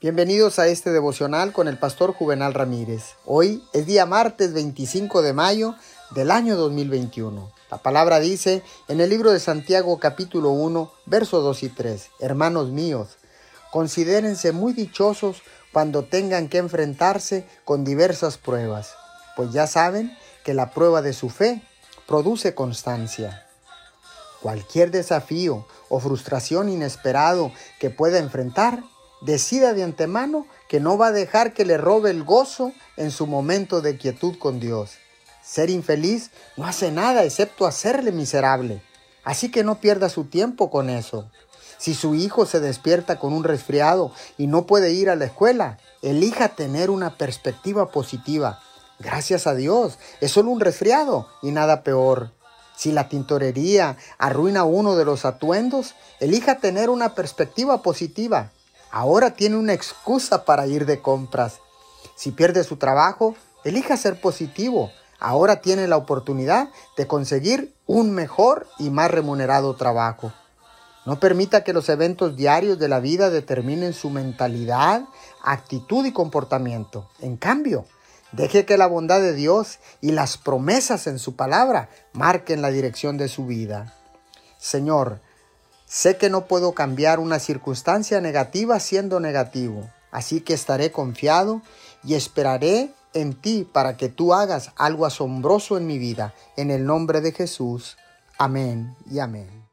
Bienvenidos a este devocional con el pastor Juvenal Ramírez. Hoy es día martes 25 de mayo del año 2021. La palabra dice en el libro de Santiago capítulo 1, versos 2 y 3, Hermanos míos, considérense muy dichosos cuando tengan que enfrentarse con diversas pruebas, pues ya saben que la prueba de su fe produce constancia. Cualquier desafío o frustración inesperado que pueda enfrentar, decida de antemano que no va a dejar que le robe el gozo en su momento de quietud con Dios. Ser infeliz no hace nada excepto hacerle miserable. Así que no pierda su tiempo con eso. Si su hijo se despierta con un resfriado y no puede ir a la escuela, elija tener una perspectiva positiva. Gracias a Dios, es solo un resfriado y nada peor. Si la tintorería arruina uno de los atuendos, elija tener una perspectiva positiva. Ahora tiene una excusa para ir de compras. Si pierde su trabajo, elija ser positivo. Ahora tiene la oportunidad de conseguir un mejor y más remunerado trabajo. No permita que los eventos diarios de la vida determinen su mentalidad, actitud y comportamiento. En cambio, deje que la bondad de Dios y las promesas en su palabra marquen la dirección de su vida. Señor, Sé que no puedo cambiar una circunstancia negativa siendo negativo, así que estaré confiado y esperaré en ti para que tú hagas algo asombroso en mi vida. En el nombre de Jesús. Amén y amén.